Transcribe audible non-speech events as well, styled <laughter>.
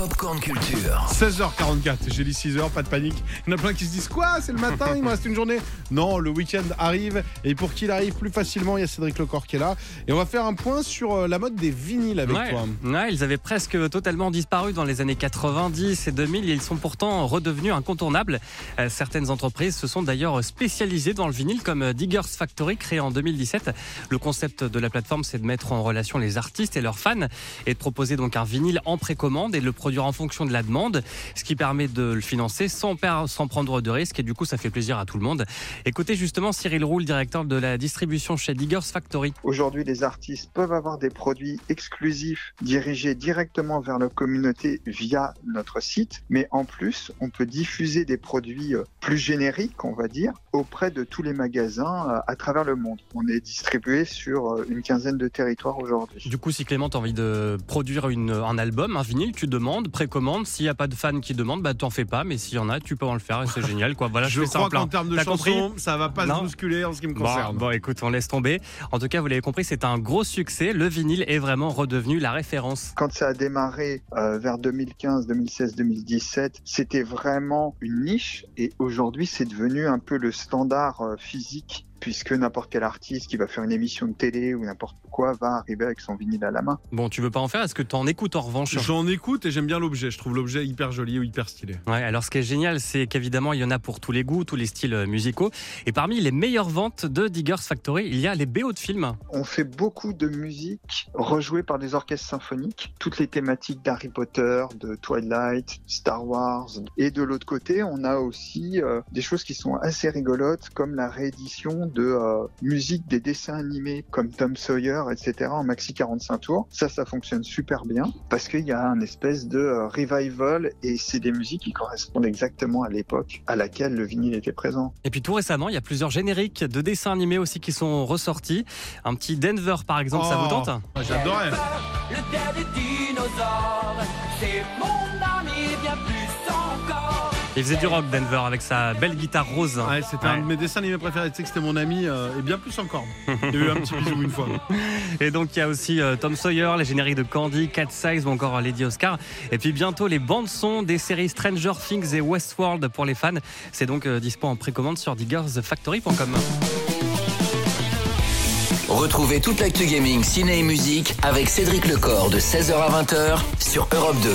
Popcorn Culture. 16h44, j'ai dit 6h, pas de panique. Il y en a plein qui se disent quoi C'est le matin, il me reste une journée. Non, le week-end arrive et pour qu'il arrive plus facilement, il y a Cédric Lecor qui est là. Et on va faire un point sur euh, la mode des vinyles avec Ouais. toi. Ouais, ils avaient presque totalement disparu dans les années 90 et 2000 et ils sont pourtant redevenus incontournables. Euh, certaines entreprises se sont d'ailleurs spécialisées dans le vinyle comme euh, Diggers Factory créé en 2017. Le concept de la plateforme c'est de mettre en relation les artistes et leurs fans et de proposer donc un vinyle en précommande et de le produire en fonction de la demande, ce qui permet de le financer sans, sans prendre de risques et du coup ça fait plaisir à tout le monde. Écoutez justement Cyril Roule, directeur de la distribution chez Diggers Factory. Aujourd'hui, les artistes peuvent avoir des produits exclusifs dirigés directement vers la communauté via notre site, mais en plus, on peut diffuser des produits euh, plus génériques, on va dire, auprès de tous les magasins euh, à travers le monde. On est distribué sur euh, une quinzaine de territoires aujourd'hui. Du coup, si Clément, t'as envie de produire une, un album, un vinyle, tu demandes, précommande. S'il n'y a pas de fans qui demandent, bah t'en fais pas. Mais s'il y en a, tu peux en le faire et c'est <laughs> génial. Quoi. Voilà, je, je fais ça crois en plein. qu'en termes de chansons, ça va pas se bousculer en ce qui me Bon, concerne. bon, écoute, on laisse tomber. En tout cas, vous l'avez compris, c'est un gros succès. Le vinyle est vraiment redevenu la référence. Quand ça a démarré euh, vers 2015, 2016, 2017, c'était vraiment une niche et aujourd'hui c'est devenu un peu le standard euh, physique puisque n'importe quel artiste qui va faire une émission de télé ou n'importe quoi va arriver avec son vinyle à la main. Bon, tu veux pas en faire? Est-ce que t'en écoutes en revanche? J'en écoute et j'aime bien l'objet. Je trouve l'objet hyper joli ou hyper stylé. Ouais, alors ce qui est génial, c'est qu'évidemment, il y en a pour tous les goûts, tous les styles euh, musicaux. Et parmi les meilleures ventes de Diggers Factory, il y a les BO de films. On fait beaucoup de musique rejouée par des orchestres symphoniques, toutes les thématiques d'Harry Potter, de Twilight, Star Wars. Et de l'autre côté, on a aussi euh, des choses qui sont assez rigolotes, comme la réédition de euh, musique des dessins animés comme Tom Sawyer, etc. en maxi 45 tours. Ça, ça fonctionne super bien parce qu'il y a un espèce de euh, revival et c'est des musiques qui correspondent exactement à l'époque à laquelle le vinyle était présent. Et puis tout récemment, il y a plusieurs génériques de dessins animés aussi qui sont ressortis. Un petit Denver, par exemple, ça Oh. vous tente Ah, J'adorais. Le père des dinosaures, c'est mon ami bien plus encore. Il faisait du rock, Denver, avec sa belle guitare rose. Ouais, c'était Ouais. un de mes dessins animés préférés. Tu sais que c'était mon ami euh, et bien plus encore. Il y a eu un petit bisou une fois. <laughs> Et donc, il y a aussi euh, Tom Sawyer, les génériques de Candy, Cat Size ou encore Lady Oscar. Et puis bientôt, les bandes-sons des séries Stranger Things et Westworld pour les fans. C'est donc euh, dispo en précommande sur diggersfactory.com. Retrouvez toute l'actu gaming, ciné et musique avec Cédric Lecor de 16h à 20h sur Europe 2.